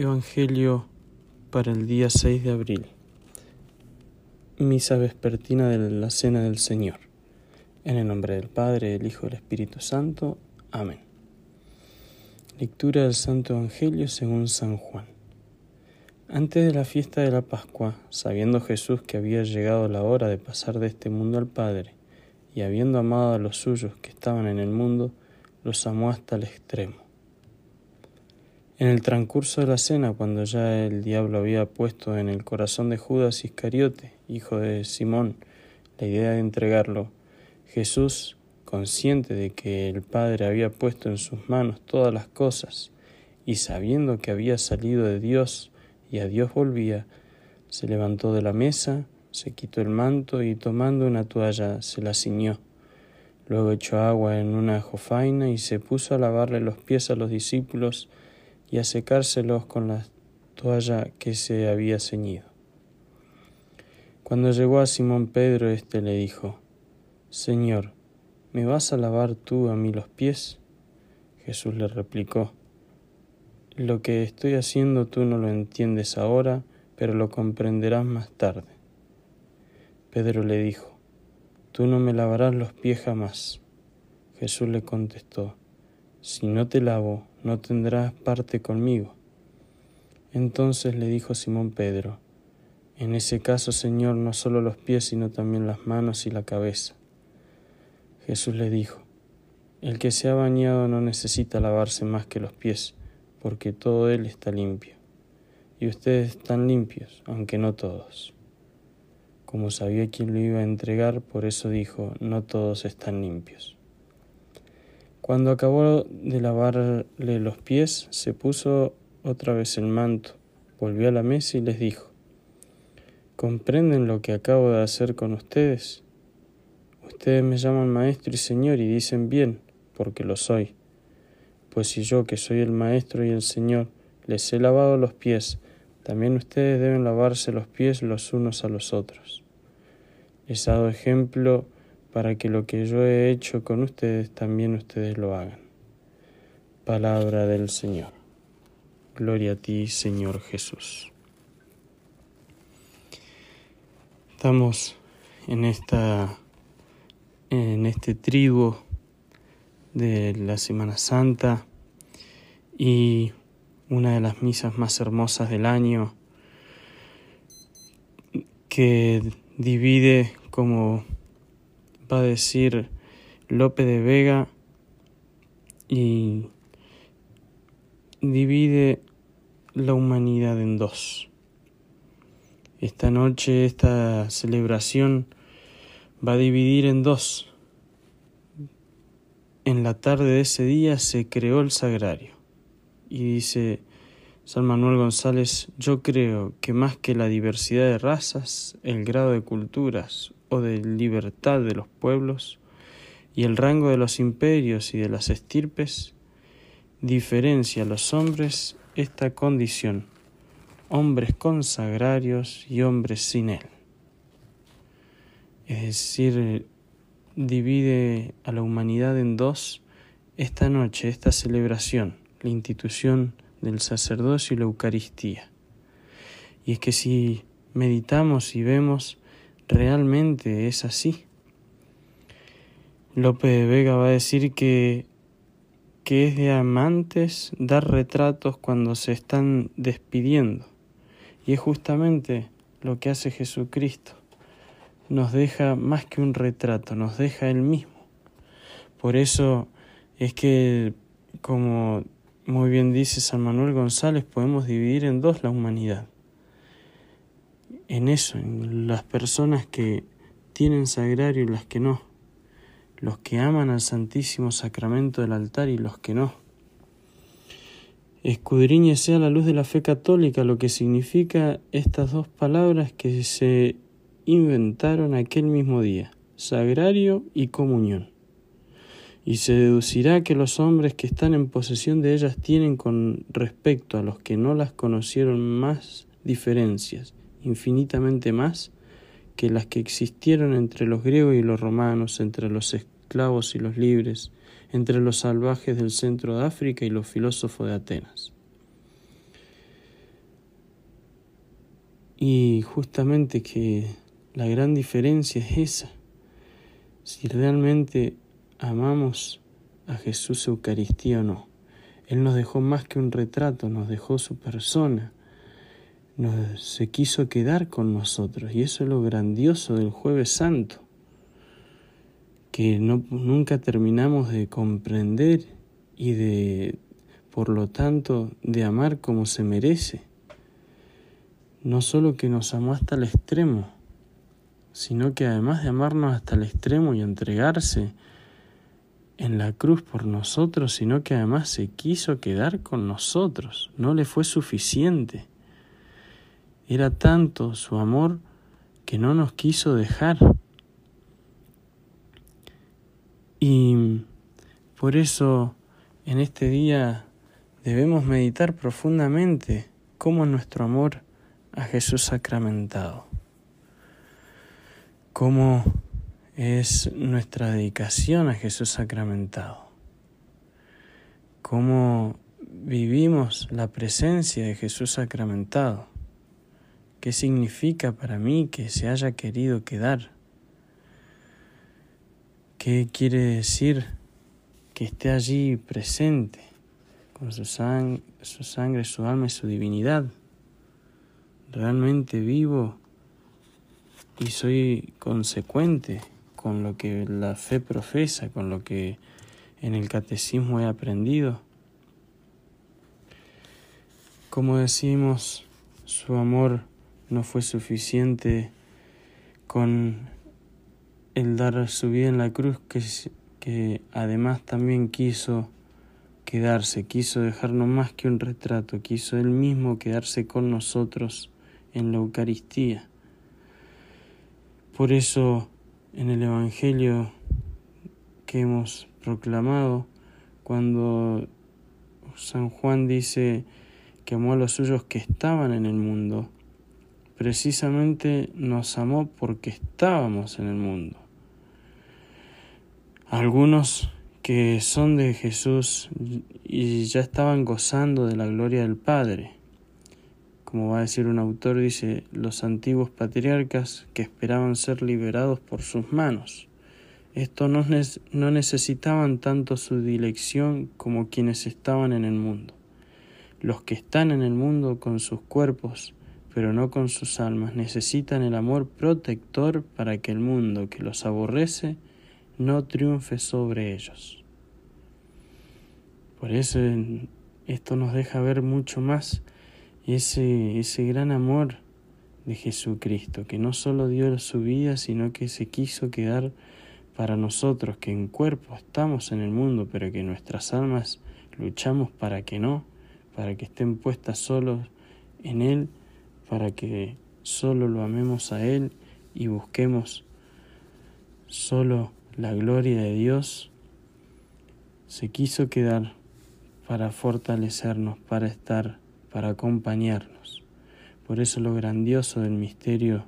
Evangelio para el día 6 de abril. Misa vespertina de la Cena del Señor. En el nombre del Padre, del Hijo y del Espíritu Santo. Amén. Lectura del Santo Evangelio según San Juan. Antes de la fiesta de la Pascua, sabiendo Jesús que había llegado la hora de pasar de este mundo al Padre, y habiendo amado a los suyos que estaban en el mundo, los amó hasta el extremo en el transcurso de la cena, cuando ya el diablo había puesto en el corazón de Judas Iscariote, hijo de Simón, la idea de entregarlo, Jesús, consciente de que el Padre había puesto en sus manos todas las cosas, y sabiendo que había salido de Dios y a Dios volvía, se levantó de la mesa, se quitó el manto y tomando una toalla se la ciñó. Luego echó agua en una jofaina y se puso a lavarle los pies a los discípulos y a secárselos con la toalla que se había ceñido. Cuando llegó a Simón Pedro, éste le dijo, Señor, ¿me vas a lavar tú a mí los pies? Jesús le replicó, Lo que estoy haciendo tú no lo entiendes ahora, pero lo comprenderás más tarde. Pedro le dijo, Tú no me lavarás los pies jamás. Jesús le contestó, Si no te lavo, no tendrás parte conmigo. Entonces le dijo Simón Pedro, En ese caso, Señor, no solo los pies, sino también las manos y la cabeza. Jesús le dijo, El que se ha bañado no necesita lavarse más que los pies, porque todo él está limpio. Y ustedes están limpios, aunque no todos. Como sabía quién lo iba a entregar, por eso dijo, no todos están limpios. Cuando acabó de lavarle los pies, se puso otra vez el manto, volvió a la mesa y les dijo, ¿comprenden lo que acabo de hacer con ustedes? Ustedes me llaman maestro y señor y dicen bien, porque lo soy. Pues si yo, que soy el maestro y el señor, les he lavado los pies, también ustedes deben lavarse los pies los unos a los otros. Les he dado ejemplo para que lo que yo he hecho con ustedes también ustedes lo hagan. Palabra del Señor. Gloria a ti, Señor Jesús. Estamos en esta en este trigo de la Semana Santa y una de las misas más hermosas del año que divide como va a decir Lope de Vega y divide la humanidad en dos. Esta noche, esta celebración va a dividir en dos. En la tarde de ese día se creó el sagrario. Y dice San Manuel González, yo creo que más que la diversidad de razas, el grado de culturas o de libertad de los pueblos y el rango de los imperios y de las estirpes, diferencia a los hombres esta condición, hombres consagrarios y hombres sin él. Es decir, divide a la humanidad en dos esta noche, esta celebración, la institución del sacerdocio y la Eucaristía. Y es que si meditamos y vemos realmente es así. López de Vega va a decir que, que es de amantes dar retratos cuando se están despidiendo. Y es justamente lo que hace Jesucristo. Nos deja más que un retrato, nos deja Él mismo. Por eso es que, como muy bien dice San Manuel González, podemos dividir en dos la humanidad en eso, en las personas que tienen sagrario y las que no, los que aman al Santísimo Sacramento del altar y los que no. Escudriñese a la luz de la fe católica lo que significa estas dos palabras que se inventaron aquel mismo día, sagrario y comunión. Y se deducirá que los hombres que están en posesión de ellas tienen con respecto a los que no las conocieron más diferencias, infinitamente más que las que existieron entre los griegos y los romanos, entre los esclavos y los libres, entre los salvajes del centro de África y los filósofos de Atenas. Y justamente que la gran diferencia es esa. Si realmente amamos a Jesús Eucaristía o no. Él nos dejó más que un retrato, nos dejó su persona, se quiso quedar con nosotros y eso es lo grandioso del jueves santo, que no, nunca terminamos de comprender y de, por lo tanto, de amar como se merece. No solo que nos amó hasta el extremo, sino que además de amarnos hasta el extremo y entregarse, en la cruz por nosotros, sino que además se quiso quedar con nosotros. No le fue suficiente. Era tanto su amor que no nos quiso dejar. Y por eso en este día debemos meditar profundamente cómo nuestro amor a Jesús sacramentado, cómo es nuestra dedicación a Jesús sacramentado. Cómo vivimos la presencia de Jesús sacramentado. ¿Qué significa para mí que se haya querido quedar? ¿Qué quiere decir que esté allí presente con su, sangre, su alma y su divinidad? Realmente vivo y soy consecuente con lo que la fe profesa, con lo que en el catecismo he aprendido. Como decimos, su amor no fue suficiente con el dar su vida en la cruz, que, que además también quiso quedarse, quiso dejarnos más que un retrato, quiso él mismo quedarse con nosotros en la Eucaristía. Por eso en el Evangelio que hemos proclamado, cuando San Juan dice que amó a los suyos que estaban en el mundo, precisamente nos amó porque estábamos en el mundo. Algunos que son de Jesús y ya estaban gozando de la gloria del Padre, como va a decir un autor, dice, los antiguos patriarcas que esperaban ser liberados por sus manos. Estos no, no necesitaban tanto su dilección como quienes estaban en el mundo. Los que están en el mundo con sus cuerpos, pero no con sus almas, necesitan el amor protector para que el mundo que los aborrece no triunfe sobre ellos. Por eso esto nos deja ver mucho más ese, ese gran amor de Jesucristo, que no solo dio su vida, sino que se quiso quedar para nosotros, que en cuerpo estamos en el mundo, pero que nuestras almas luchamos para que no, para que estén puestas solos en Él, para que solo lo amemos a Él y busquemos solo la gloria de Dios, se quiso quedar para fortalecernos, para estar para acompañarnos. Por eso lo grandioso del misterio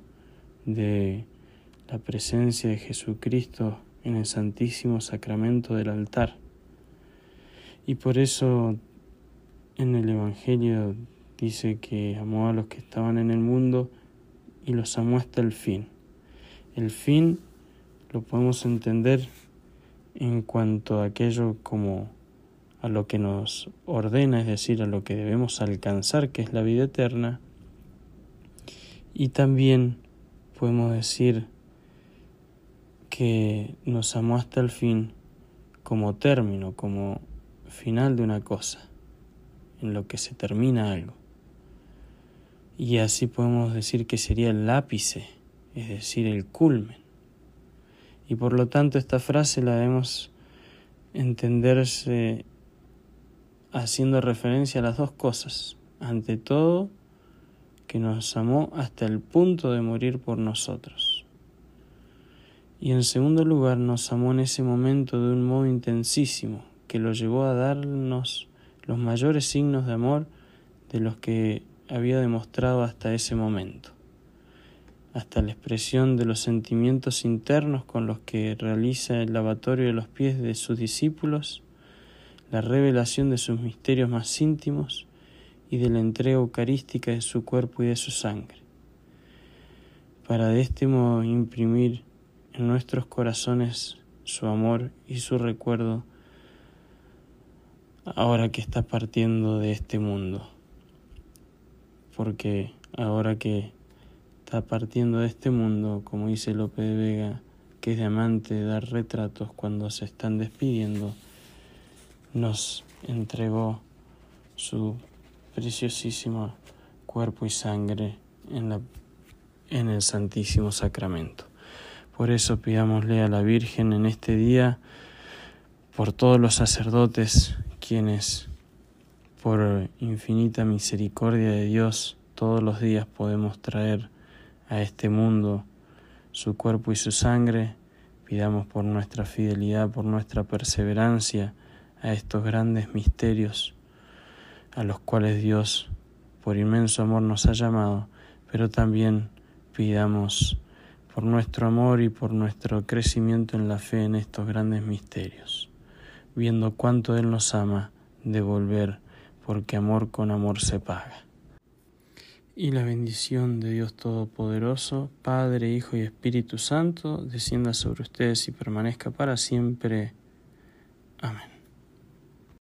de la presencia de Jesucristo en el Santísimo Sacramento del altar. Y por eso en el Evangelio dice que amó a los que estaban en el mundo y los amó hasta el fin. El fin lo podemos entender en cuanto a aquello como a lo que nos ordena, es decir, a lo que debemos alcanzar, que es la vida eterna. Y también podemos decir que nos amó hasta el fin como término, como final de una cosa, en lo que se termina algo. Y así podemos decir que sería el ápice, es decir, el culmen. Y por lo tanto esta frase la debemos entenderse haciendo referencia a las dos cosas. Ante todo, que nos amó hasta el punto de morir por nosotros. Y en segundo lugar, nos amó en ese momento de un modo intensísimo, que lo llevó a darnos los mayores signos de amor de los que había demostrado hasta ese momento, hasta la expresión de los sentimientos internos con los que realiza el lavatorio de los pies de sus discípulos la revelación de sus misterios más íntimos y de la entrega eucarística de su cuerpo y de su sangre. para de este modo imprimir en nuestros corazones su amor y su recuerdo ahora que está partiendo de este mundo. Porque ahora que está partiendo de este mundo, como dice Lope de Vega, que es de amante dar retratos cuando se están despidiendo, nos entregó su preciosísimo cuerpo y sangre en, la, en el Santísimo Sacramento. Por eso pidámosle a la Virgen en este día, por todos los sacerdotes quienes, por infinita misericordia de Dios, todos los días podemos traer a este mundo su cuerpo y su sangre, pidamos por nuestra fidelidad, por nuestra perseverancia a estos grandes misterios a los cuales Dios, por inmenso amor, nos ha llamado, pero también pidamos por nuestro amor y por nuestro crecimiento en la fe en estos grandes misterios, viendo cuánto Él nos ama, devolver, porque amor con amor se paga. Y la bendición de Dios Todopoderoso, Padre, Hijo y Espíritu Santo, descienda sobre ustedes y permanezca para siempre. Amén.